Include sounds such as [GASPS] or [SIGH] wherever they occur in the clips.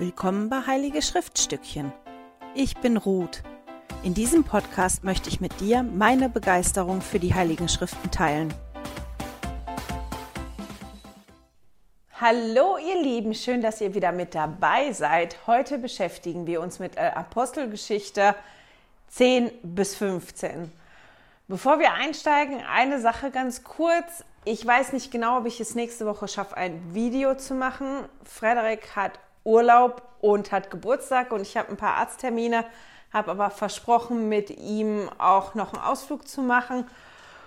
Willkommen bei Heilige Schriftstückchen. Ich bin Ruth. In diesem Podcast möchte ich mit dir meine Begeisterung für die Heiligen Schriften teilen. Hallo ihr Lieben, schön, dass ihr wieder mit dabei seid. Heute beschäftigen wir uns mit Apostelgeschichte 10 bis 15. Bevor wir einsteigen, eine Sache ganz kurz. Ich weiß nicht genau, ob ich es nächste Woche schaffe, ein Video zu machen. Frederik hat Urlaub und hat Geburtstag und ich habe ein paar Arzttermine, habe aber versprochen, mit ihm auch noch einen Ausflug zu machen.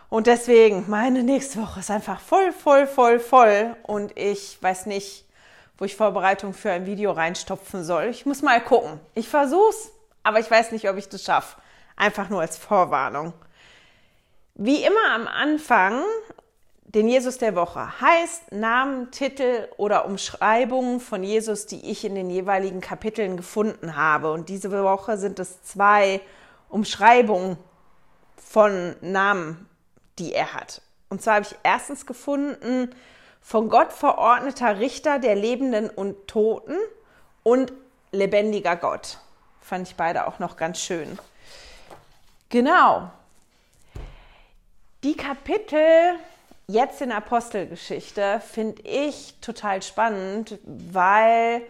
Und deswegen, meine nächste Woche ist einfach voll, voll, voll, voll. Und ich weiß nicht, wo ich Vorbereitung für ein Video reinstopfen soll. Ich muss mal gucken. Ich versuch's, aber ich weiß nicht, ob ich das schaffe. Einfach nur als Vorwarnung. Wie immer am Anfang den Jesus der Woche heißt Namen, Titel oder Umschreibungen von Jesus, die ich in den jeweiligen Kapiteln gefunden habe. Und diese Woche sind es zwei Umschreibungen von Namen, die er hat. Und zwar habe ich erstens gefunden von Gott verordneter Richter der Lebenden und Toten und lebendiger Gott. Fand ich beide auch noch ganz schön. Genau. Die Kapitel jetzt in Apostelgeschichte finde ich total spannend, weil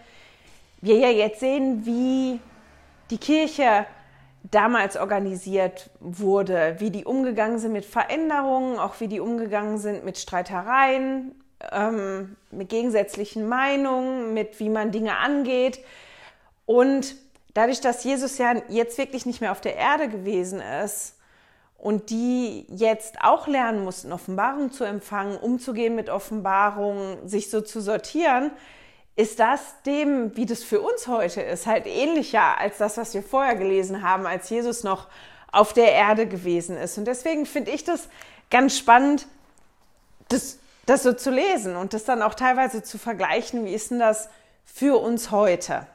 wir ja jetzt sehen, wie die Kirche damals organisiert wurde, wie die umgegangen sind mit Veränderungen, auch wie die umgegangen sind mit Streitereien, ähm, mit gegensätzlichen Meinungen, mit wie man Dinge angeht. Und dadurch, dass Jesus ja jetzt wirklich nicht mehr auf der Erde gewesen ist, und die jetzt auch lernen mussten, Offenbarung zu empfangen, umzugehen mit Offenbarungen, sich so zu sortieren, ist das dem, wie das für uns heute ist, halt ähnlicher als das, was wir vorher gelesen haben, als Jesus noch auf der Erde gewesen ist. Und deswegen finde ich das ganz spannend, das, das so zu lesen und das dann auch teilweise zu vergleichen, wie ist denn das für uns heute.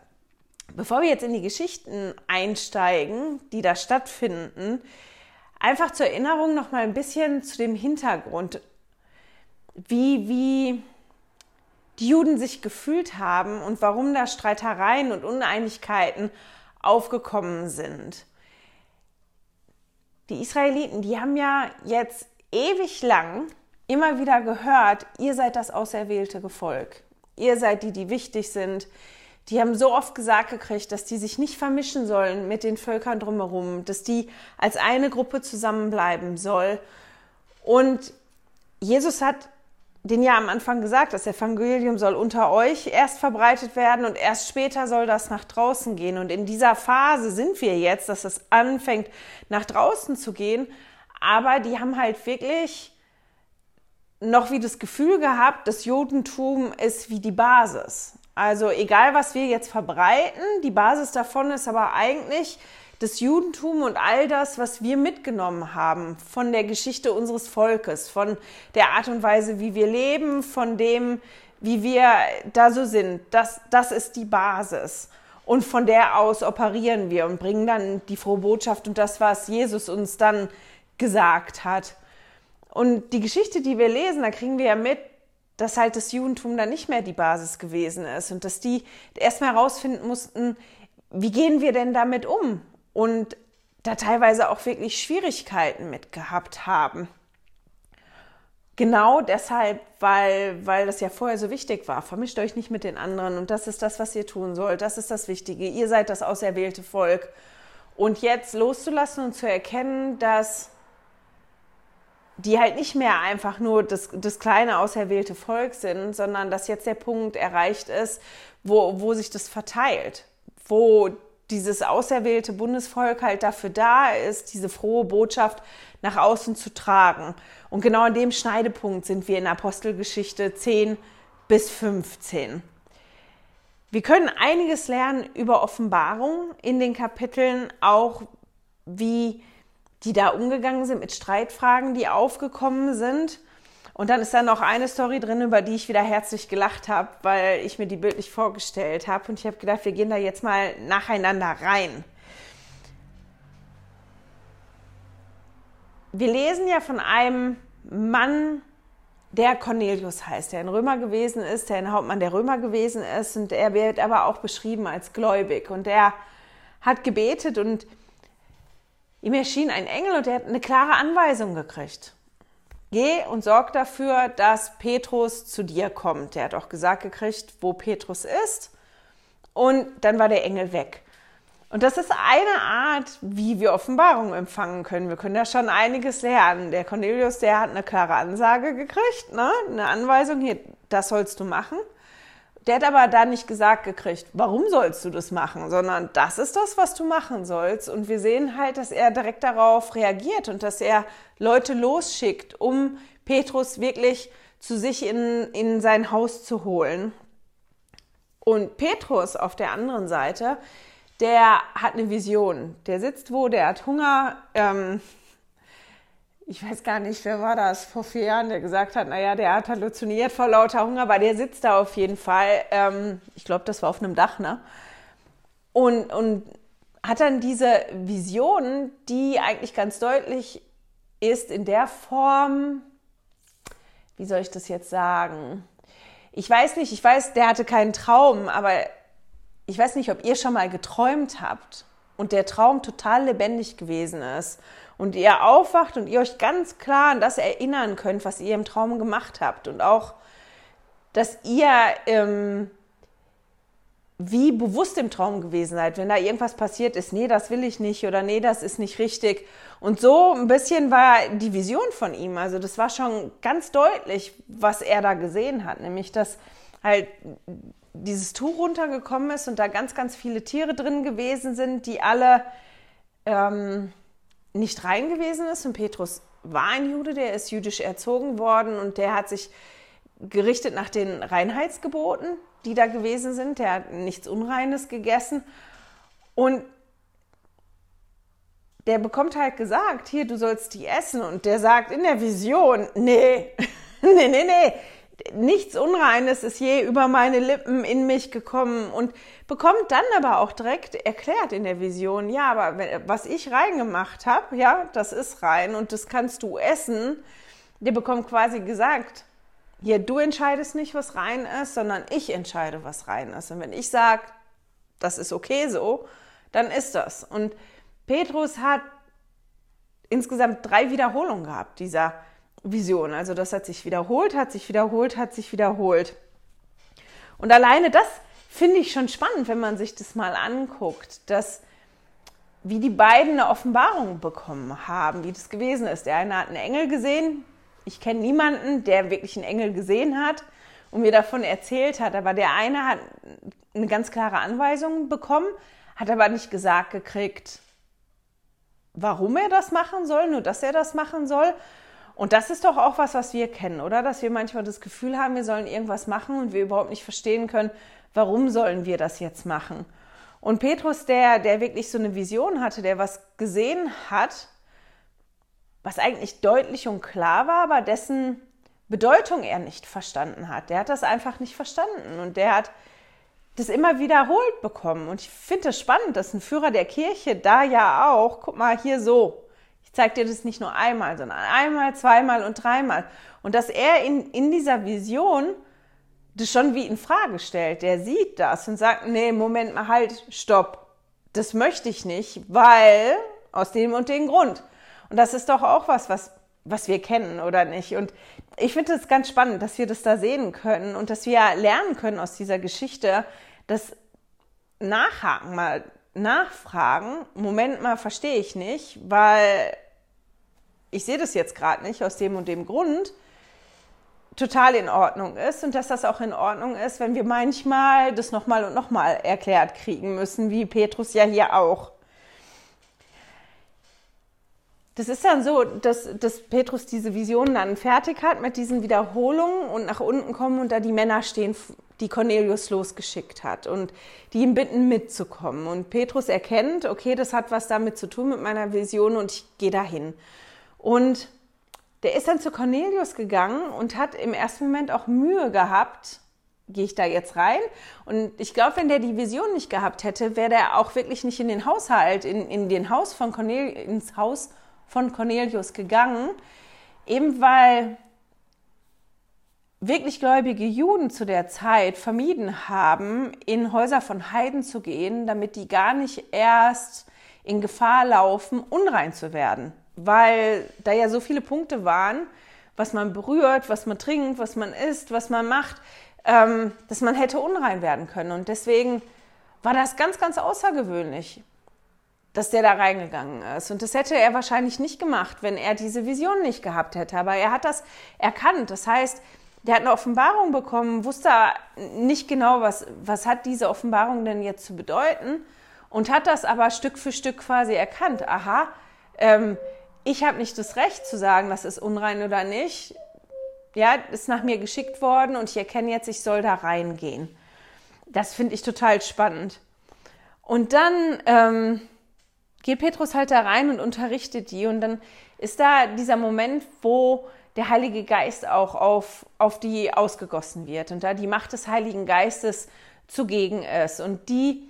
Bevor wir jetzt in die Geschichten einsteigen, die da stattfinden, einfach zur Erinnerung noch mal ein bisschen zu dem Hintergrund, wie, wie die Juden sich gefühlt haben und warum da Streitereien und Uneinigkeiten aufgekommen sind. Die Israeliten, die haben ja jetzt ewig lang immer wieder gehört, ihr seid das auserwählte Gefolg. Ihr seid die, die wichtig sind, die haben so oft gesagt gekriegt, dass die sich nicht vermischen sollen mit den Völkern drumherum, dass die als eine Gruppe zusammenbleiben soll. Und Jesus hat den ja am Anfang gesagt, das Evangelium soll unter euch erst verbreitet werden und erst später soll das nach draußen gehen. Und in dieser Phase sind wir jetzt, dass es anfängt, nach draußen zu gehen. Aber die haben halt wirklich noch wie das Gefühl gehabt, das Judentum ist wie die Basis. Also egal, was wir jetzt verbreiten, die Basis davon ist aber eigentlich das Judentum und all das, was wir mitgenommen haben von der Geschichte unseres Volkes, von der Art und Weise, wie wir leben, von dem, wie wir da so sind. Das, das ist die Basis. Und von der aus operieren wir und bringen dann die frohe Botschaft und das, was Jesus uns dann gesagt hat. Und die Geschichte, die wir lesen, da kriegen wir ja mit, dass halt das Judentum dann nicht mehr die Basis gewesen ist und dass die erstmal herausfinden mussten, wie gehen wir denn damit um? Und da teilweise auch wirklich Schwierigkeiten mit gehabt haben. Genau deshalb, weil, weil das ja vorher so wichtig war. Vermischt euch nicht mit den anderen und das ist das, was ihr tun sollt. Das ist das Wichtige. Ihr seid das auserwählte Volk. Und jetzt loszulassen und zu erkennen, dass die halt nicht mehr einfach nur das, das kleine auserwählte Volk sind, sondern dass jetzt der Punkt erreicht ist, wo, wo sich das verteilt, wo dieses auserwählte Bundesvolk halt dafür da ist, diese frohe Botschaft nach außen zu tragen. Und genau an dem Schneidepunkt sind wir in Apostelgeschichte 10 bis 15. Wir können einiges lernen über Offenbarung in den Kapiteln, auch wie die da umgegangen sind mit Streitfragen, die aufgekommen sind. Und dann ist da noch eine Story drin, über die ich wieder herzlich gelacht habe, weil ich mir die bildlich vorgestellt habe. Und ich habe gedacht, wir gehen da jetzt mal nacheinander rein. Wir lesen ja von einem Mann der Cornelius heißt, der ein Römer gewesen ist, der ein Hauptmann der Römer gewesen ist und er wird aber auch beschrieben als gläubig und er hat gebetet und ihm erschien ein Engel und er hat eine klare Anweisung gekriegt. Geh und sorg dafür, dass Petrus zu dir kommt. Er hat auch gesagt gekriegt, wo Petrus ist. Und dann war der Engel weg. Und das ist eine Art, wie wir Offenbarung empfangen können. Wir können da schon einiges lernen. Der Cornelius, der hat eine klare Ansage gekriegt, ne? eine Anweisung, hier, das sollst du machen. Der hat aber da nicht gesagt gekriegt, warum sollst du das machen, sondern das ist das, was du machen sollst. Und wir sehen halt, dass er direkt darauf reagiert und dass er Leute losschickt, um Petrus wirklich zu sich in, in sein Haus zu holen. Und Petrus auf der anderen Seite, der hat eine Vision. Der sitzt wo, der hat Hunger. Ähm, ich weiß gar nicht, wer war das vor vier Jahren, der gesagt hat, naja, der hat halluziniert vor lauter Hunger, aber der sitzt da auf jeden Fall. Ähm, ich glaube, das war auf einem Dach, ne? Und, und hat dann diese Vision, die eigentlich ganz deutlich ist in der Form, wie soll ich das jetzt sagen? Ich weiß nicht, ich weiß, der hatte keinen Traum, aber ich weiß nicht, ob ihr schon mal geträumt habt und der Traum total lebendig gewesen ist und ihr aufwacht und ihr euch ganz klar an das erinnern könnt, was ihr im Traum gemacht habt. Und auch, dass ihr ähm, wie bewusst im Traum gewesen seid, wenn da irgendwas passiert ist, nee, das will ich nicht oder nee, das ist nicht richtig. Und so ein bisschen war die Vision von ihm, also das war schon ganz deutlich, was er da gesehen hat, nämlich dass halt dieses Tuch runtergekommen ist und da ganz, ganz viele Tiere drin gewesen sind, die alle ähm, nicht rein gewesen ist. Und Petrus war ein Jude, der ist jüdisch erzogen worden und der hat sich gerichtet nach den Reinheitsgeboten, die da gewesen sind. Der hat nichts Unreines gegessen. Und der bekommt halt gesagt, hier, du sollst die essen. Und der sagt in der Vision, nee, [LAUGHS] nee, nee, nee, nichts Unreines ist je über meine Lippen in mich gekommen und bekommt dann aber auch direkt erklärt in der Vision, ja, aber was ich reingemacht habe, ja, das ist rein und das kannst du essen. Der bekommt quasi gesagt, hier, du entscheidest nicht, was rein ist, sondern ich entscheide, was rein ist. Und wenn ich sage, das ist okay so, dann ist das. Und Petrus hat insgesamt drei Wiederholungen gehabt, dieser Vision. Also das hat sich wiederholt, hat sich wiederholt, hat sich wiederholt. Und alleine das finde ich schon spannend, wenn man sich das mal anguckt, dass wie die beiden eine Offenbarung bekommen haben, wie das gewesen ist. Der eine hat einen Engel gesehen. Ich kenne niemanden, der wirklich einen Engel gesehen hat und mir davon erzählt hat. Aber der eine hat eine ganz klare Anweisung bekommen, hat aber nicht gesagt gekriegt, warum er das machen soll, nur dass er das machen soll. Und das ist doch auch was, was wir kennen, oder? Dass wir manchmal das Gefühl haben, wir sollen irgendwas machen und wir überhaupt nicht verstehen können, warum sollen wir das jetzt machen. Und Petrus, der, der wirklich so eine Vision hatte, der was gesehen hat, was eigentlich deutlich und klar war, aber dessen Bedeutung er nicht verstanden hat. Der hat das einfach nicht verstanden und der hat das immer wiederholt bekommen. Und ich finde es das spannend, dass ein Führer der Kirche da ja auch, guck mal hier so, zeigt dir das nicht nur einmal, sondern einmal, zweimal und dreimal. Und dass er in, in dieser Vision das schon wie in Frage stellt. Der sieht das und sagt, nee, Moment mal, halt, stopp. Das möchte ich nicht, weil aus dem und dem Grund. Und das ist doch auch was, was, was wir kennen, oder nicht? Und ich finde es ganz spannend, dass wir das da sehen können und dass wir lernen können aus dieser Geschichte, das Nachhaken, mal nachfragen, Moment mal, verstehe ich nicht, weil ich sehe das jetzt gerade nicht aus dem und dem Grund, total in Ordnung ist und dass das auch in Ordnung ist, wenn wir manchmal das nochmal und nochmal erklärt kriegen müssen, wie Petrus ja hier auch. Das ist dann so, dass, dass Petrus diese Vision dann fertig hat mit diesen Wiederholungen und nach unten kommen und da die Männer stehen, die Cornelius losgeschickt hat und die ihn bitten mitzukommen. Und Petrus erkennt, okay, das hat was damit zu tun mit meiner Vision und ich gehe dahin. Und der ist dann zu Cornelius gegangen und hat im ersten Moment auch Mühe gehabt, gehe ich da jetzt rein? Und ich glaube, wenn der die Vision nicht gehabt hätte, wäre der auch wirklich nicht in den Haushalt, in, in den Haus von Cornel, ins Haus von Cornelius gegangen, eben weil wirklich gläubige Juden zu der Zeit vermieden haben, in Häuser von Heiden zu gehen, damit die gar nicht erst in Gefahr laufen, unrein zu werden. Weil da ja so viele Punkte waren, was man berührt, was man trinkt, was man isst, was man macht, ähm, dass man hätte unrein werden können. Und deswegen war das ganz, ganz außergewöhnlich, dass der da reingegangen ist. Und das hätte er wahrscheinlich nicht gemacht, wenn er diese Vision nicht gehabt hätte. Aber er hat das erkannt. Das heißt, der hat eine Offenbarung bekommen, wusste nicht genau, was, was hat diese Offenbarung denn jetzt zu bedeuten und hat das aber Stück für Stück quasi erkannt. Aha, ähm, ich habe nicht das Recht zu sagen, das ist unrein oder nicht. Ja, ist nach mir geschickt worden und ich erkenne jetzt, ich soll da reingehen. Das finde ich total spannend. Und dann ähm, geht Petrus halt da rein und unterrichtet die und dann ist da dieser Moment, wo der Heilige Geist auch auf, auf die ausgegossen wird und da die Macht des Heiligen Geistes zugegen ist und die,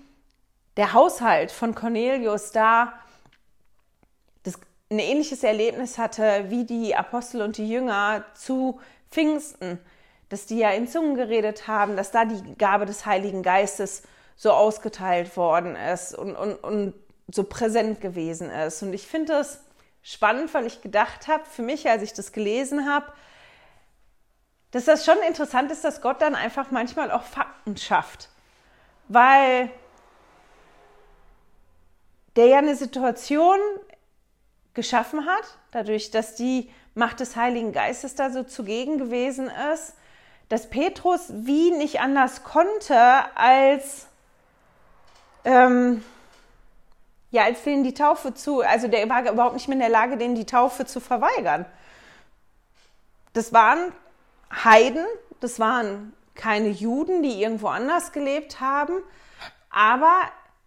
der Haushalt von Cornelius da ein ähnliches Erlebnis hatte wie die Apostel und die Jünger zu Pfingsten, dass die ja in Zungen geredet haben, dass da die Gabe des Heiligen Geistes so ausgeteilt worden ist und, und, und so präsent gewesen ist. Und ich finde es spannend, weil ich gedacht habe, für mich, als ich das gelesen habe, dass das schon interessant ist, dass Gott dann einfach manchmal auch Fakten schafft. Weil der ja eine Situation geschaffen hat, dadurch, dass die Macht des Heiligen Geistes da so zugegen gewesen ist, dass Petrus wie nicht anders konnte, als ähm, ja, als denen die Taufe zu, also der war überhaupt nicht mehr in der Lage, denen die Taufe zu verweigern. Das waren Heiden, das waren keine Juden, die irgendwo anders gelebt haben, aber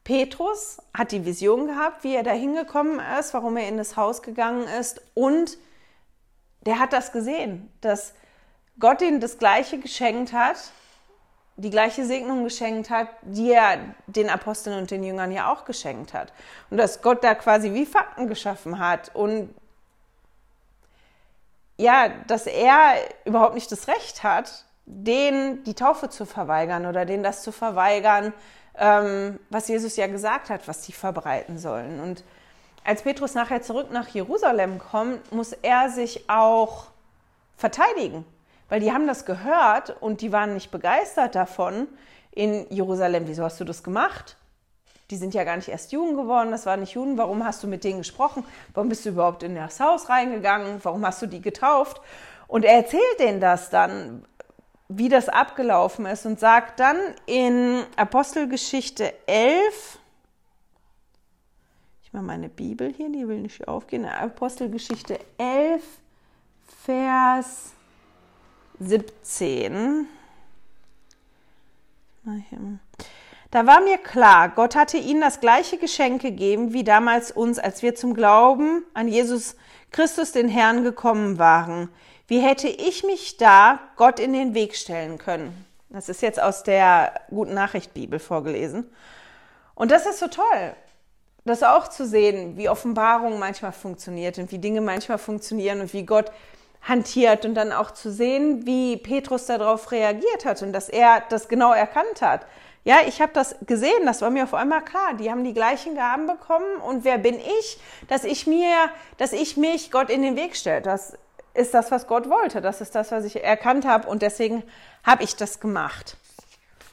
Petrus hat die Vision gehabt, wie er da hingekommen ist, warum er in das Haus gegangen ist und der hat das gesehen, dass Gott ihm das Gleiche geschenkt hat, die gleiche Segnung geschenkt hat, die er den Aposteln und den Jüngern ja auch geschenkt hat. Und dass Gott da quasi wie Fakten geschaffen hat und ja, dass er überhaupt nicht das Recht hat, denen die Taufe zu verweigern oder denen das zu verweigern, ähm, was Jesus ja gesagt hat, was sie verbreiten sollen. Und als Petrus nachher zurück nach Jerusalem kommt, muss er sich auch verteidigen weil die haben das gehört und die waren nicht begeistert davon in Jerusalem. Wieso hast du das gemacht? Die sind ja gar nicht erst Juden geworden, das waren nicht Juden. Warum hast du mit denen gesprochen? Warum bist du überhaupt in das Haus reingegangen? Warum hast du die getauft? Und er erzählt denen das dann, wie das abgelaufen ist und sagt dann in Apostelgeschichte 11, ich mache meine Bibel hier, die will nicht aufgehen, Apostelgeschichte 11, Vers 17. Da war mir klar, Gott hatte ihnen das gleiche Geschenk gegeben wie damals uns, als wir zum Glauben an Jesus Christus, den Herrn, gekommen waren. Wie hätte ich mich da Gott in den Weg stellen können? Das ist jetzt aus der Guten Nachricht Bibel vorgelesen. Und das ist so toll, das auch zu sehen, wie Offenbarung manchmal funktioniert und wie Dinge manchmal funktionieren und wie Gott hantiert und dann auch zu sehen, wie Petrus darauf reagiert hat und dass er das genau erkannt hat. Ja, ich habe das gesehen, das war mir auf einmal klar. Die haben die gleichen Gaben bekommen und wer bin ich, dass ich mir, dass ich mich Gott in den Weg stelle. Das ist das, was Gott wollte. Das ist das, was ich erkannt habe und deswegen habe ich das gemacht.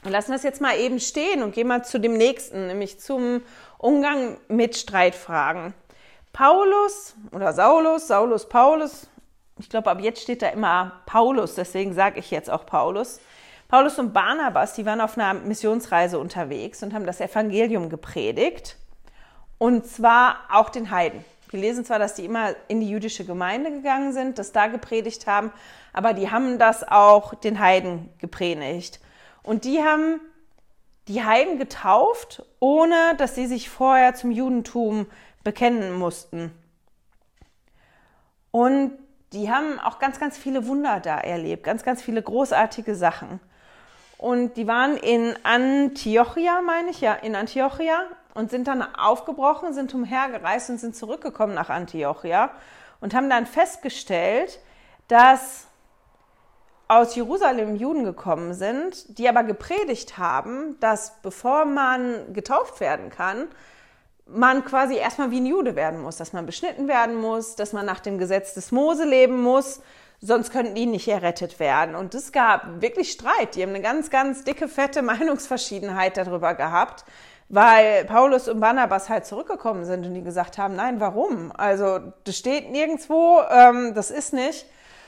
Und lassen das jetzt mal eben stehen und gehen mal zu dem nächsten, nämlich zum Umgang mit Streitfragen. Paulus oder Saulus, Saulus Paulus, ich glaube, ab jetzt steht da immer Paulus, deswegen sage ich jetzt auch Paulus. Paulus und Barnabas, die waren auf einer Missionsreise unterwegs und haben das Evangelium gepredigt. Und zwar auch den Heiden. Wir lesen zwar, dass die immer in die jüdische Gemeinde gegangen sind, das da gepredigt haben, aber die haben das auch den Heiden gepredigt. Und die haben die Heiden getauft, ohne dass sie sich vorher zum Judentum bekennen mussten. Und die haben auch ganz, ganz viele Wunder da erlebt, ganz, ganz viele großartige Sachen. Und die waren in Antiochia, meine ich, ja, in Antiochia und sind dann aufgebrochen, sind umhergereist und sind zurückgekommen nach Antiochia und haben dann festgestellt, dass aus Jerusalem Juden gekommen sind, die aber gepredigt haben, dass bevor man getauft werden kann, man quasi erstmal wie ein Jude werden muss, dass man beschnitten werden muss, dass man nach dem Gesetz des Mose leben muss, sonst könnten die nicht errettet werden. Und es gab wirklich Streit. Die haben eine ganz, ganz dicke, fette [LAUGHS] Meinungsverschiedenheit darüber gehabt, weil Paulus und Barnabas halt zurückgekommen sind und die gesagt haben, nein, warum? Also das steht nirgendwo, ähm, das ist nicht.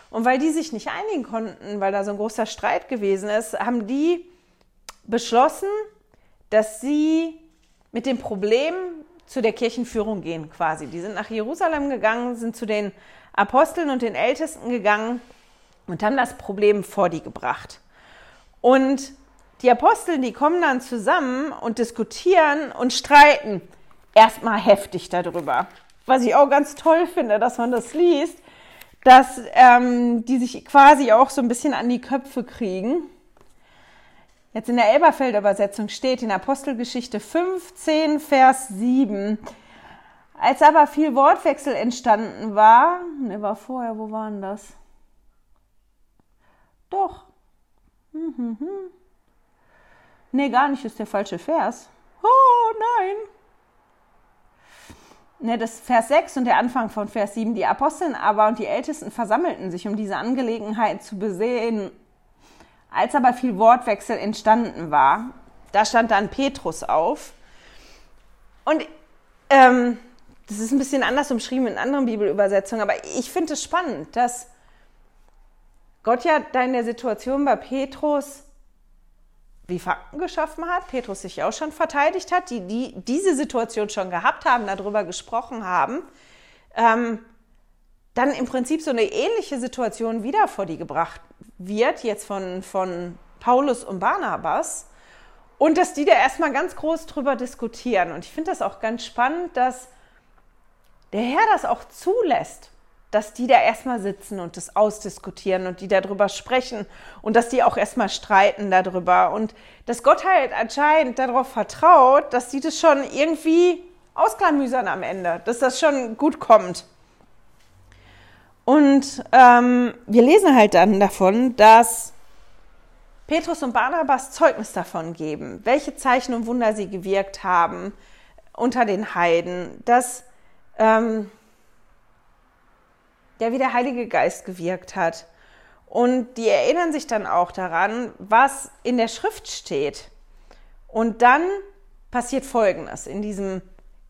Und weil die sich nicht einigen konnten, weil da so ein großer Streit gewesen ist, haben die beschlossen, dass sie mit dem Problem zu der Kirchenführung gehen quasi. Die sind nach Jerusalem gegangen, sind zu den Aposteln und den Ältesten gegangen und haben das Problem vor die gebracht. Und die Apostel, die kommen dann zusammen und diskutieren und streiten erstmal heftig darüber. Was ich auch ganz toll finde, dass man das liest, dass ähm, die sich quasi auch so ein bisschen an die Köpfe kriegen. Jetzt in der Elberfelder Übersetzung steht in Apostelgeschichte 15, Vers 7. Als aber viel Wortwechsel entstanden war, ne, war vorher, wo waren das? Doch. Hm, hm, hm. Nee, gar nicht, ist der falsche Vers. Oh nein. Ne, das Vers 6 und der Anfang von Vers 7. Die Aposteln aber und die Ältesten versammelten sich, um diese Angelegenheit zu besehen als aber viel Wortwechsel entstanden war, da stand dann Petrus auf. Und ähm, das ist ein bisschen anders umschrieben in anderen Bibelübersetzungen, aber ich finde es spannend, dass Gott ja da in der Situation bei Petrus wie Fakten geschaffen hat, Petrus sich auch schon verteidigt hat, die, die diese Situation schon gehabt haben, darüber gesprochen haben, ähm, dann im Prinzip so eine ähnliche Situation wieder vor die gebracht wird, jetzt von, von Paulus und Barnabas, und dass die da erstmal ganz groß drüber diskutieren. Und ich finde das auch ganz spannend, dass der Herr das auch zulässt, dass die da erstmal sitzen und das ausdiskutieren und die darüber sprechen und dass die auch erstmal streiten darüber und dass Gott halt anscheinend darauf vertraut, dass die das schon irgendwie ausklamüsern am Ende, dass das schon gut kommt. Und ähm, wir lesen halt dann davon, dass Petrus und Barnabas Zeugnis davon geben, welche Zeichen und Wunder sie gewirkt haben unter den Heiden, dass ähm, ja, wie der Heilige Geist gewirkt hat. Und die erinnern sich dann auch daran, was in der Schrift steht. Und dann passiert Folgendes in diesem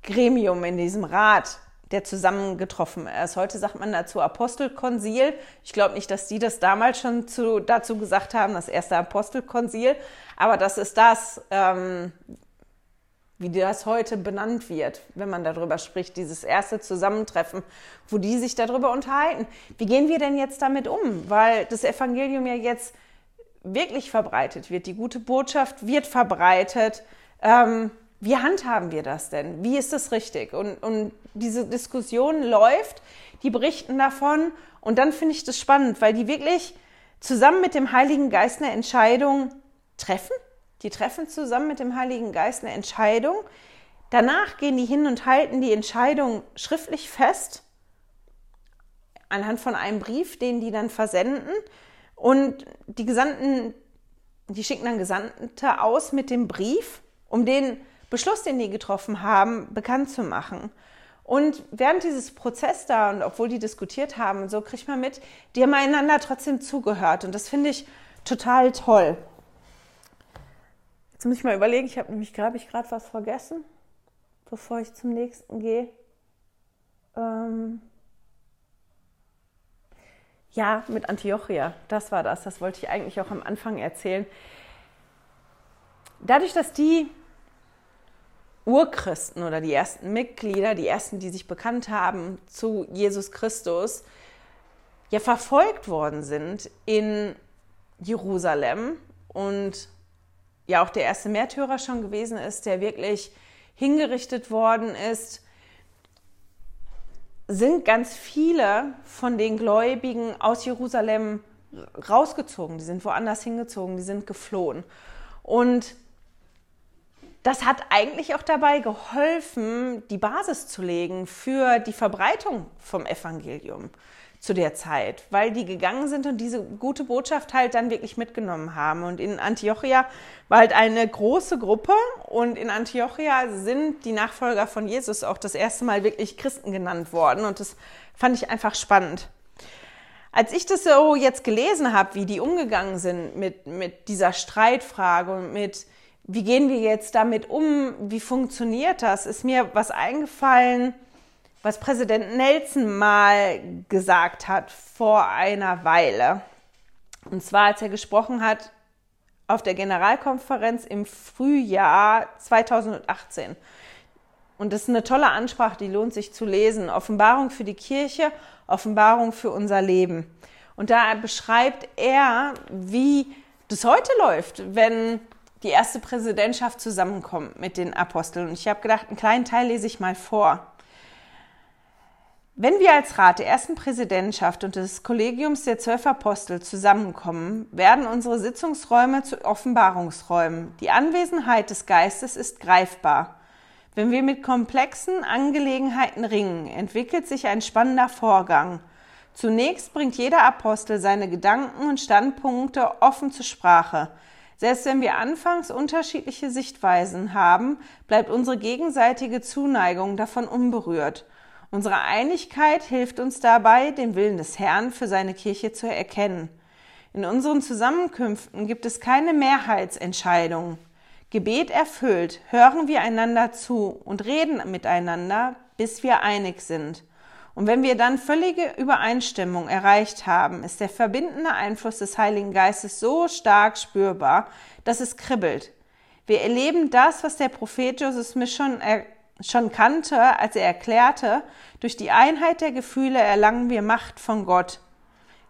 Gremium, in diesem Rat der zusammengetroffen ist. Heute sagt man dazu Apostelkonzil. Ich glaube nicht, dass die das damals schon zu, dazu gesagt haben, das erste Apostelkonzil, aber das ist das, ähm, wie das heute benannt wird, wenn man darüber spricht, dieses erste Zusammentreffen, wo die sich darüber unterhalten. Wie gehen wir denn jetzt damit um? Weil das Evangelium ja jetzt wirklich verbreitet wird, die gute Botschaft wird verbreitet. Ähm, wie handhaben wir das denn? Wie ist das richtig? Und, und diese Diskussion läuft, die berichten davon und dann finde ich das spannend, weil die wirklich zusammen mit dem Heiligen Geist eine Entscheidung treffen. Die treffen zusammen mit dem Heiligen Geist eine Entscheidung. Danach gehen die hin und halten die Entscheidung schriftlich fest, anhand von einem Brief, den die dann versenden. Und die Gesandten, die schicken dann Gesandte aus mit dem Brief, um den Beschluss, den die getroffen haben, bekannt zu machen. Und während dieses Prozess da und obwohl die diskutiert haben, so kriegt man mit, die haben einander trotzdem zugehört. Und das finde ich total toll. Jetzt muss ich mal überlegen, ich habe nämlich, gerade was vergessen, bevor ich zum nächsten gehe. Ähm ja, mit Antiochia, das war das. Das wollte ich eigentlich auch am Anfang erzählen. Dadurch, dass die Urchristen oder die ersten Mitglieder, die ersten, die sich bekannt haben zu Jesus Christus, ja verfolgt worden sind in Jerusalem und ja auch der erste Märtyrer schon gewesen ist, der wirklich hingerichtet worden ist, sind ganz viele von den Gläubigen aus Jerusalem rausgezogen. Die sind woanders hingezogen, die sind geflohen. Und das hat eigentlich auch dabei geholfen, die Basis zu legen für die Verbreitung vom Evangelium. Zu der Zeit, weil die gegangen sind und diese gute Botschaft halt dann wirklich mitgenommen haben. Und in Antiochia war halt eine große Gruppe und in Antiochia sind die Nachfolger von Jesus auch das erste Mal wirklich Christen genannt worden und das fand ich einfach spannend. Als ich das so jetzt gelesen habe, wie die umgegangen sind mit, mit dieser Streitfrage und mit, wie gehen wir jetzt damit um, wie funktioniert das, ist mir was eingefallen, was Präsident Nelson mal gesagt hat vor einer Weile. Und zwar, als er gesprochen hat auf der Generalkonferenz im Frühjahr 2018. Und das ist eine tolle Ansprache, die lohnt sich zu lesen. Offenbarung für die Kirche, Offenbarung für unser Leben. Und da beschreibt er, wie das heute läuft, wenn die erste Präsidentschaft zusammenkommt mit den Aposteln. Und ich habe gedacht, einen kleinen Teil lese ich mal vor. Wenn wir als Rat der ersten Präsidentschaft und des Kollegiums der zwölf Apostel zusammenkommen, werden unsere Sitzungsräume zu Offenbarungsräumen. Die Anwesenheit des Geistes ist greifbar. Wenn wir mit komplexen Angelegenheiten ringen, entwickelt sich ein spannender Vorgang. Zunächst bringt jeder Apostel seine Gedanken und Standpunkte offen zur Sprache. Selbst wenn wir anfangs unterschiedliche Sichtweisen haben, bleibt unsere gegenseitige Zuneigung davon unberührt. Unsere Einigkeit hilft uns dabei, den Willen des Herrn für seine Kirche zu erkennen. In unseren Zusammenkünften gibt es keine Mehrheitsentscheidung. Gebet erfüllt, hören wir einander zu und reden miteinander, bis wir einig sind. Und wenn wir dann völlige Übereinstimmung erreicht haben, ist der verbindende Einfluss des Heiligen Geistes so stark spürbar, dass es kribbelt. Wir erleben das, was der Prophet Joseph Smith schon schon kannte, als er erklärte, durch die Einheit der Gefühle erlangen wir Macht von Gott.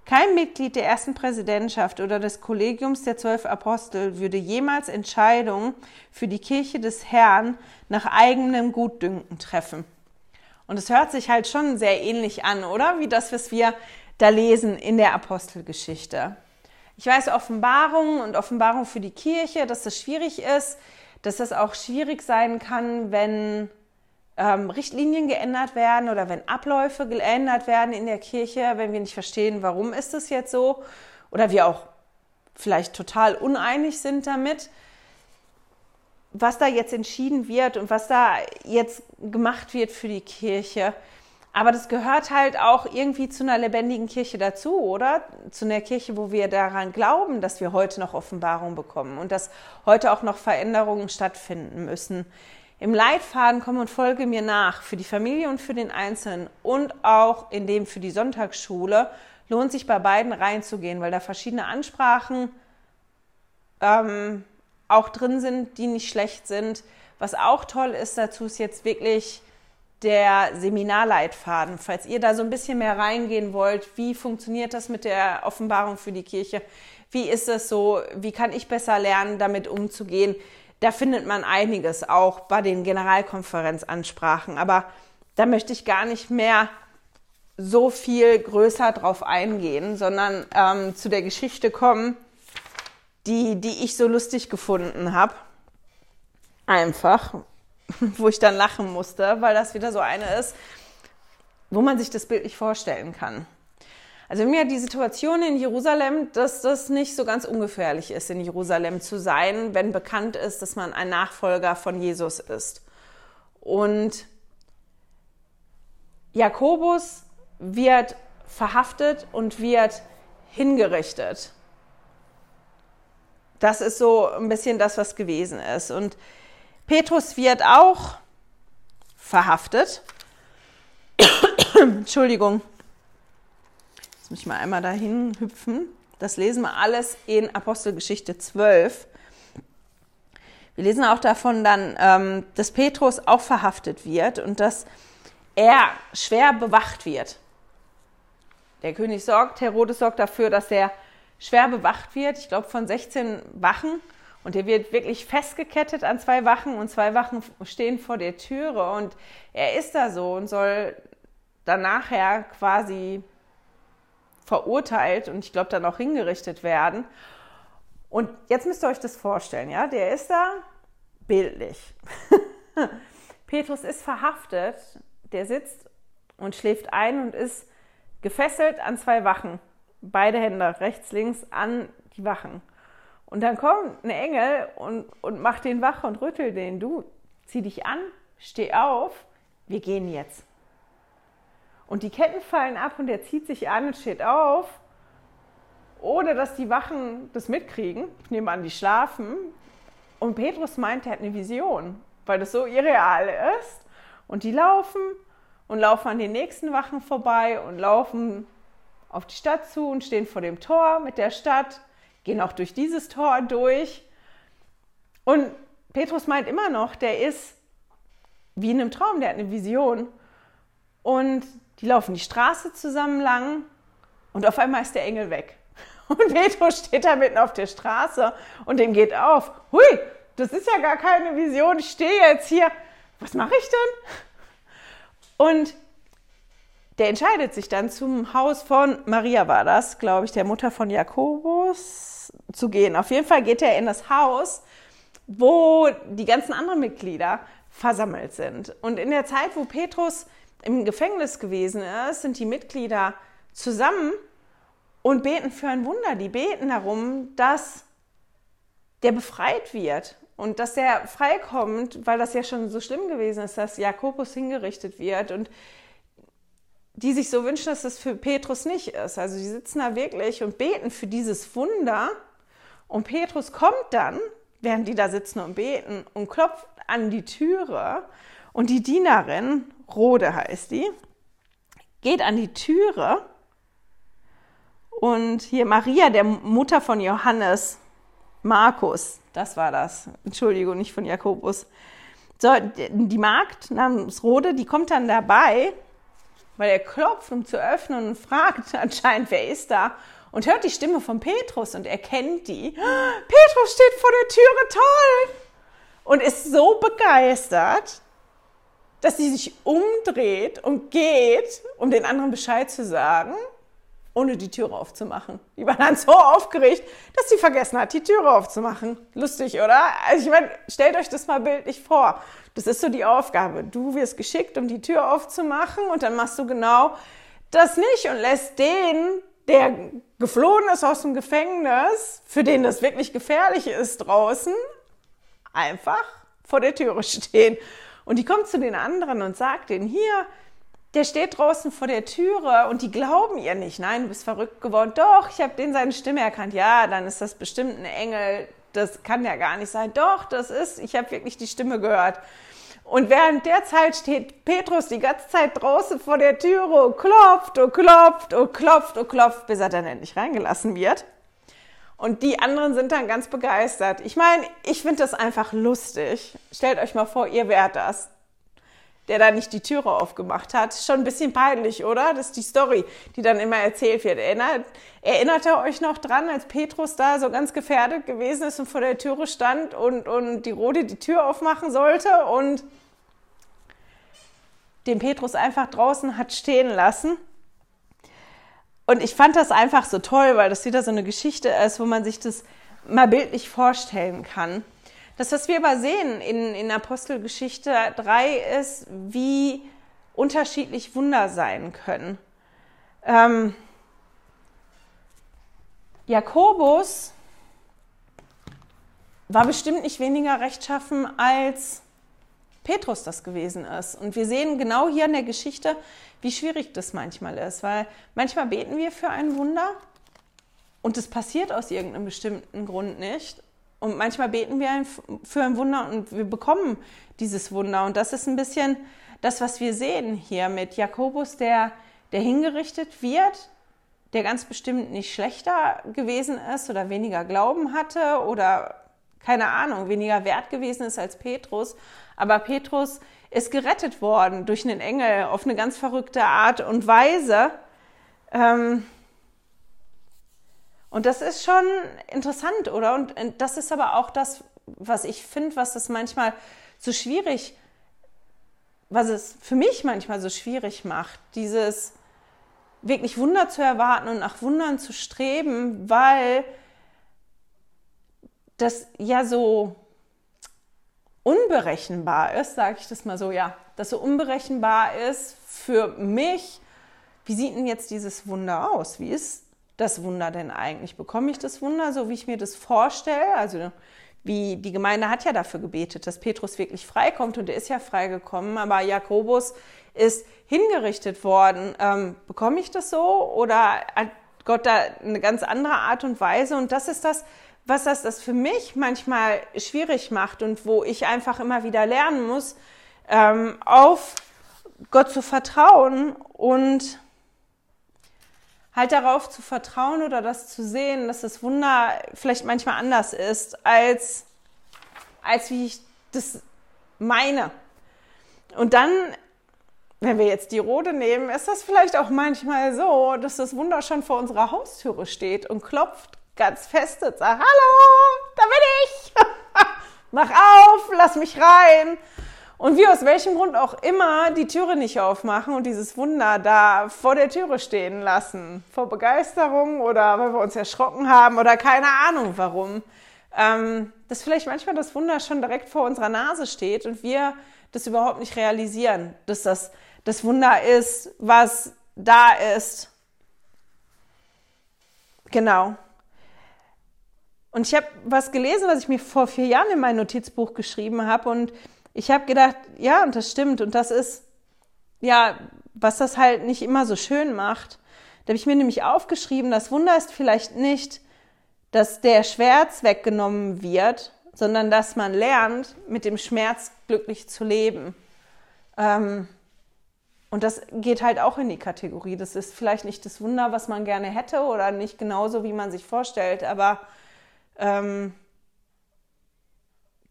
Kein Mitglied der ersten Präsidentschaft oder des Kollegiums der zwölf Apostel würde jemals Entscheidungen für die Kirche des Herrn nach eigenem Gutdünken treffen. Und es hört sich halt schon sehr ähnlich an, oder? Wie das, was wir da lesen in der Apostelgeschichte. Ich weiß Offenbarung und Offenbarung für die Kirche, dass das schwierig ist, dass das auch schwierig sein kann, wenn ähm, Richtlinien geändert werden oder wenn Abläufe geändert werden in der Kirche, wenn wir nicht verstehen, warum ist es jetzt so oder wir auch vielleicht total uneinig sind damit, was da jetzt entschieden wird und was da jetzt gemacht wird für die Kirche. Aber das gehört halt auch irgendwie zu einer lebendigen Kirche dazu, oder? Zu einer Kirche, wo wir daran glauben, dass wir heute noch Offenbarung bekommen und dass heute auch noch Veränderungen stattfinden müssen. Im Leitfaden komm und folge mir nach für die Familie und für den Einzelnen und auch in dem für die Sonntagsschule lohnt sich bei beiden reinzugehen, weil da verschiedene Ansprachen ähm, auch drin sind, die nicht schlecht sind. Was auch toll ist dazu, ist jetzt wirklich der Seminarleitfaden. Falls ihr da so ein bisschen mehr reingehen wollt, wie funktioniert das mit der Offenbarung für die Kirche? Wie ist es so? Wie kann ich besser lernen, damit umzugehen? Da findet man einiges auch bei den Generalkonferenzansprachen. Aber da möchte ich gar nicht mehr so viel größer drauf eingehen, sondern ähm, zu der Geschichte kommen, die, die ich so lustig gefunden habe. Einfach, [LAUGHS] wo ich dann lachen musste, weil das wieder so eine ist, wo man sich das Bild nicht vorstellen kann. Also mir die Situation in Jerusalem, dass das nicht so ganz ungefährlich ist, in Jerusalem zu sein, wenn bekannt ist, dass man ein Nachfolger von Jesus ist. Und Jakobus wird verhaftet und wird hingerichtet. Das ist so ein bisschen das, was gewesen ist. Und Petrus wird auch verhaftet. [COUGHS] Entschuldigung. Jetzt muss ich mal einmal dahin hüpfen. Das lesen wir alles in Apostelgeschichte 12. Wir lesen auch davon dann, ähm, dass Petrus auch verhaftet wird und dass er schwer bewacht wird. Der König sorgt, Herodes sorgt dafür, dass er schwer bewacht wird. Ich glaube von 16 Wachen. Und er wird wirklich festgekettet an zwei Wachen und zwei Wachen stehen vor der Türe und er ist da so und soll dann nachher quasi verurteilt und ich glaube dann auch hingerichtet werden. Und jetzt müsst ihr euch das vorstellen, ja, der ist da bildlich. [LAUGHS] Petrus ist verhaftet, der sitzt und schläft ein und ist gefesselt an zwei Wachen. Beide Hände, rechts, links, an die Wachen. Und dann kommt ein Engel und, und macht den wach und rüttelt den. Du, zieh dich an, steh auf, wir gehen jetzt. Und die Ketten fallen ab und er zieht sich an und steht auf, ohne dass die Wachen das mitkriegen. Ich nehme an, die schlafen. Und Petrus meint, er hat eine Vision, weil das so irreal ist. Und die laufen und laufen an den nächsten Wachen vorbei und laufen auf die Stadt zu und stehen vor dem Tor mit der Stadt gehen auch durch dieses Tor durch. Und Petrus meint immer noch, der ist wie in einem Traum, der hat eine Vision. Und die laufen die Straße zusammen lang und auf einmal ist der Engel weg. [LAUGHS] Und Petrus steht da mitten auf der Straße und dem geht auf. Hui, das ist ja gar keine Vision. Ich stehe jetzt hier. Was mache ich denn? Und der entscheidet sich dann zum Haus von Maria war das, glaube ich, der Mutter von Jakobus zu gehen. Auf jeden Fall geht er in das Haus, wo die ganzen anderen Mitglieder versammelt sind. Und in der Zeit, wo Petrus im Gefängnis gewesen ist, sind die Mitglieder zusammen und beten für ein Wunder. Die beten darum, dass der befreit wird und dass er freikommt, weil das ja schon so schlimm gewesen ist, dass Jakobus hingerichtet wird und die sich so wünschen, dass das für Petrus nicht ist. Also die sitzen da wirklich und beten für dieses Wunder und Petrus kommt dann, während die da sitzen und beten, und klopft an die Türe. Und die Dienerin, Rode heißt die, geht an die Türe. Und hier Maria, der Mutter von Johannes, Markus, das war das, Entschuldigung, nicht von Jakobus. So, die Magd namens Rode, die kommt dann dabei, weil er klopft, um zu öffnen und fragt [LAUGHS] anscheinend, wer ist da? und hört die Stimme von Petrus und erkennt die. [GASPS] Petrus steht vor der Türe, toll! Und ist so begeistert, dass sie sich umdreht und geht, um den anderen Bescheid zu sagen, ohne die Türe aufzumachen. Die war dann so aufgeregt, dass sie vergessen hat, die Türe aufzumachen. Lustig, oder? Also ich meine, stellt euch das mal bildlich vor. Das ist so die Aufgabe. Du wirst geschickt, um die Tür aufzumachen und dann machst du genau das nicht und lässt den, der geflohen ist aus dem Gefängnis, für den das wirklich gefährlich ist draußen, einfach vor der Türe stehen. Und die kommt zu den anderen und sagt denen, hier, der steht draußen vor der Türe und die glauben ihr nicht. Nein, du bist verrückt geworden. Doch, ich habe den seine Stimme erkannt. Ja, dann ist das bestimmt ein Engel. Das kann ja gar nicht sein. Doch, das ist, ich habe wirklich die Stimme gehört. Und während der Zeit steht Petrus die ganze Zeit draußen vor der Türe und klopft und klopft und klopft und klopft, bis er dann endlich reingelassen wird. Und die anderen sind dann ganz begeistert. Ich meine, ich finde das einfach lustig. Stellt euch mal vor, ihr wärt das, der da nicht die Türe aufgemacht hat. Schon ein bisschen peinlich, oder? Das ist die Story, die dann immer erzählt wird. Erinnert, erinnert ihr euch noch dran, als Petrus da so ganz gefährdet gewesen ist und vor der Türe stand und, und die Rode die Tür aufmachen sollte und den Petrus einfach draußen hat stehen lassen. Und ich fand das einfach so toll, weil das wieder so eine Geschichte ist, wo man sich das mal bildlich vorstellen kann. Das, was wir aber sehen in, in Apostelgeschichte 3, ist, wie unterschiedlich Wunder sein können. Ähm, Jakobus war bestimmt nicht weniger rechtschaffen als Petrus das gewesen ist. Und wir sehen genau hier in der Geschichte, wie schwierig das manchmal ist, weil manchmal beten wir für ein Wunder und es passiert aus irgendeinem bestimmten Grund nicht. Und manchmal beten wir für ein Wunder und wir bekommen dieses Wunder. Und das ist ein bisschen das, was wir sehen hier mit Jakobus, der, der hingerichtet wird, der ganz bestimmt nicht schlechter gewesen ist oder weniger Glauben hatte oder keine Ahnung, weniger wert gewesen ist als Petrus. Aber Petrus ist gerettet worden durch einen Engel auf eine ganz verrückte Art und Weise. Ähm und das ist schon interessant, oder? Und das ist aber auch das, was ich finde, was das manchmal so schwierig, was es für mich manchmal so schwierig macht, dieses wirklich Wunder zu erwarten und nach Wundern zu streben, weil das ja so unberechenbar ist, sage ich das mal so, ja, das so unberechenbar ist für mich, wie sieht denn jetzt dieses Wunder aus? Wie ist das Wunder denn eigentlich? Bekomme ich das Wunder, so wie ich mir das vorstelle? Also wie die Gemeinde hat ja dafür gebetet, dass Petrus wirklich freikommt und er ist ja freigekommen, aber Jakobus ist hingerichtet worden. Ähm, bekomme ich das so oder hat Gott da eine ganz andere Art und Weise? Und das ist das, was das, das für mich manchmal schwierig macht und wo ich einfach immer wieder lernen muss, ähm, auf Gott zu vertrauen und halt darauf zu vertrauen oder das zu sehen, dass das Wunder vielleicht manchmal anders ist, als, als wie ich das meine. Und dann, wenn wir jetzt die Rode nehmen, ist das vielleicht auch manchmal so, dass das Wunder schon vor unserer Haustüre steht und klopft ganz fest und sagt, hallo, da bin ich, [LAUGHS] mach auf, lass mich rein. Und wir aus welchem Grund auch immer die Türe nicht aufmachen und dieses Wunder da vor der Türe stehen lassen. Vor Begeisterung oder weil wir uns erschrocken haben oder keine Ahnung warum. Ähm, dass vielleicht manchmal das Wunder schon direkt vor unserer Nase steht und wir das überhaupt nicht realisieren, dass das das Wunder ist, was da ist. Genau. Und ich habe was gelesen, was ich mir vor vier Jahren in mein Notizbuch geschrieben habe und ich habe gedacht, ja, und das stimmt. Und das ist, ja, was das halt nicht immer so schön macht. Da habe ich mir nämlich aufgeschrieben, das Wunder ist vielleicht nicht, dass der Schmerz weggenommen wird, sondern dass man lernt, mit dem Schmerz glücklich zu leben. Ähm, und das geht halt auch in die Kategorie. Das ist vielleicht nicht das Wunder, was man gerne hätte oder nicht genauso, wie man sich vorstellt, aber ähm,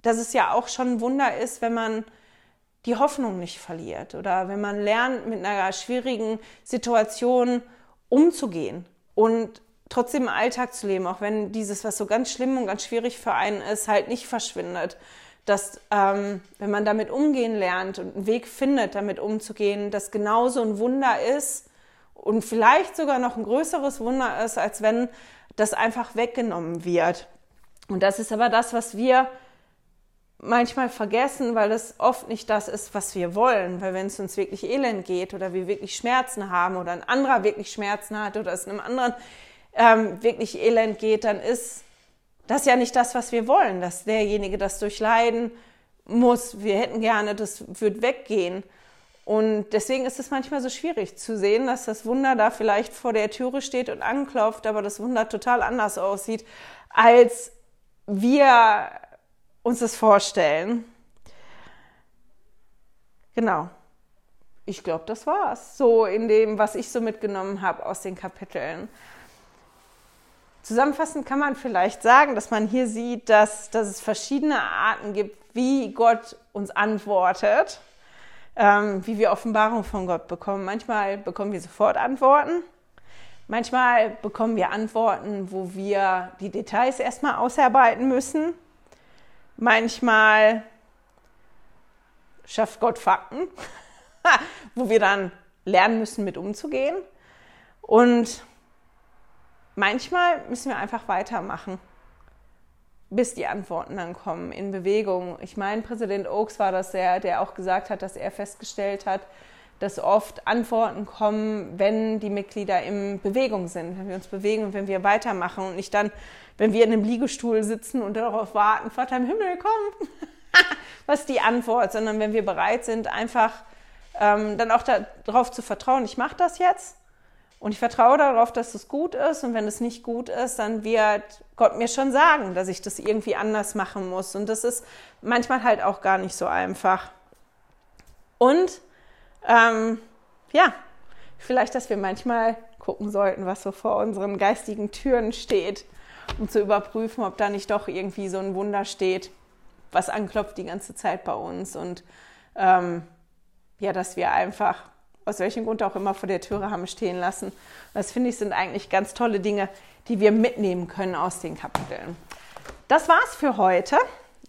dass es ja auch schon ein Wunder ist, wenn man die Hoffnung nicht verliert oder wenn man lernt, mit einer schwierigen Situation umzugehen und trotzdem im Alltag zu leben, auch wenn dieses, was so ganz schlimm und ganz schwierig für einen ist, halt nicht verschwindet. Dass, ähm, wenn man damit umgehen lernt und einen Weg findet, damit umzugehen, das genauso ein Wunder ist und vielleicht sogar noch ein größeres Wunder ist, als wenn das einfach weggenommen wird. Und das ist aber das, was wir manchmal vergessen, weil das oft nicht das ist, was wir wollen. Weil wenn es uns wirklich elend geht oder wir wirklich Schmerzen haben oder ein anderer wirklich Schmerzen hat oder es einem anderen ähm, wirklich elend geht, dann ist das ja nicht das, was wir wollen, dass derjenige das durchleiden muss. Wir hätten gerne, das wird weggehen. Und deswegen ist es manchmal so schwierig zu sehen, dass das Wunder da vielleicht vor der Türe steht und anklopft, aber das Wunder total anders aussieht, als wir uns das vorstellen. Genau. Ich glaube, das war's. So in dem, was ich so mitgenommen habe aus den Kapiteln. Zusammenfassend kann man vielleicht sagen, dass man hier sieht, dass, dass es verschiedene Arten gibt, wie Gott uns antwortet, ähm, wie wir Offenbarung von Gott bekommen. Manchmal bekommen wir sofort Antworten. Manchmal bekommen wir Antworten, wo wir die Details erstmal ausarbeiten müssen. Manchmal schafft Gott Fakten, [LAUGHS] wo wir dann lernen müssen, mit umzugehen. Und manchmal müssen wir einfach weitermachen, bis die Antworten dann kommen in Bewegung. Ich meine, Präsident Oaks war das der, der auch gesagt hat, dass er festgestellt hat, dass oft Antworten kommen, wenn die Mitglieder in Bewegung sind, wenn wir uns bewegen und wenn wir weitermachen und nicht dann, wenn wir in einem Liegestuhl sitzen und darauf warten, Vater im Himmel, komm, [LAUGHS] was die Antwort, sondern wenn wir bereit sind, einfach ähm, dann auch darauf zu vertrauen, ich mache das jetzt und ich vertraue darauf, dass es gut ist und wenn es nicht gut ist, dann wird Gott mir schon sagen, dass ich das irgendwie anders machen muss und das ist manchmal halt auch gar nicht so einfach. Und ähm, ja, vielleicht, dass wir manchmal gucken sollten, was so vor unseren geistigen Türen steht, um zu überprüfen, ob da nicht doch irgendwie so ein Wunder steht, was anklopft die ganze Zeit bei uns und ähm, ja, dass wir einfach aus welchem Grund auch immer vor der Türe haben stehen lassen. Das finde ich sind eigentlich ganz tolle Dinge, die wir mitnehmen können aus den Kapiteln. Das war's für heute.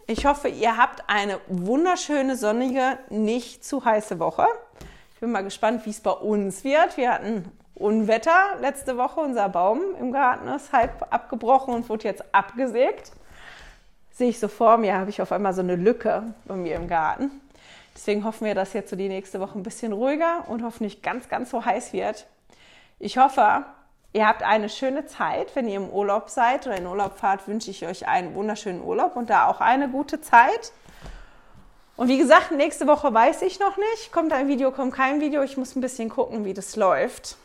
Ich hoffe, ihr habt eine wunderschöne, sonnige, nicht zu heiße Woche. Ich bin mal gespannt, wie es bei uns wird. Wir hatten Unwetter letzte Woche. Unser Baum im Garten ist halb abgebrochen und wurde jetzt abgesägt. Sehe ich so vor mir, habe ich auf einmal so eine Lücke bei mir im Garten. Deswegen hoffen wir, dass jetzt so die nächste Woche ein bisschen ruhiger und hoffentlich ganz, ganz so heiß wird. Ich hoffe, ihr habt eine schöne Zeit. Wenn ihr im Urlaub seid oder in Urlaub fahrt, wünsche ich euch einen wunderschönen Urlaub und da auch eine gute Zeit. Und wie gesagt, nächste Woche weiß ich noch nicht. Kommt ein Video, kommt kein Video. Ich muss ein bisschen gucken, wie das läuft.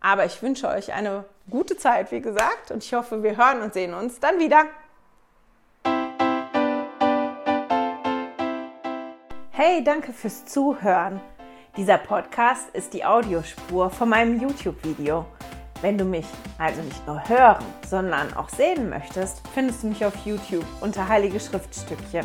Aber ich wünsche euch eine gute Zeit, wie gesagt. Und ich hoffe, wir hören und sehen uns dann wieder. Hey, danke fürs Zuhören. Dieser Podcast ist die Audiospur von meinem YouTube-Video. Wenn du mich also nicht nur hören, sondern auch sehen möchtest, findest du mich auf YouTube unter Heilige Schriftstückchen.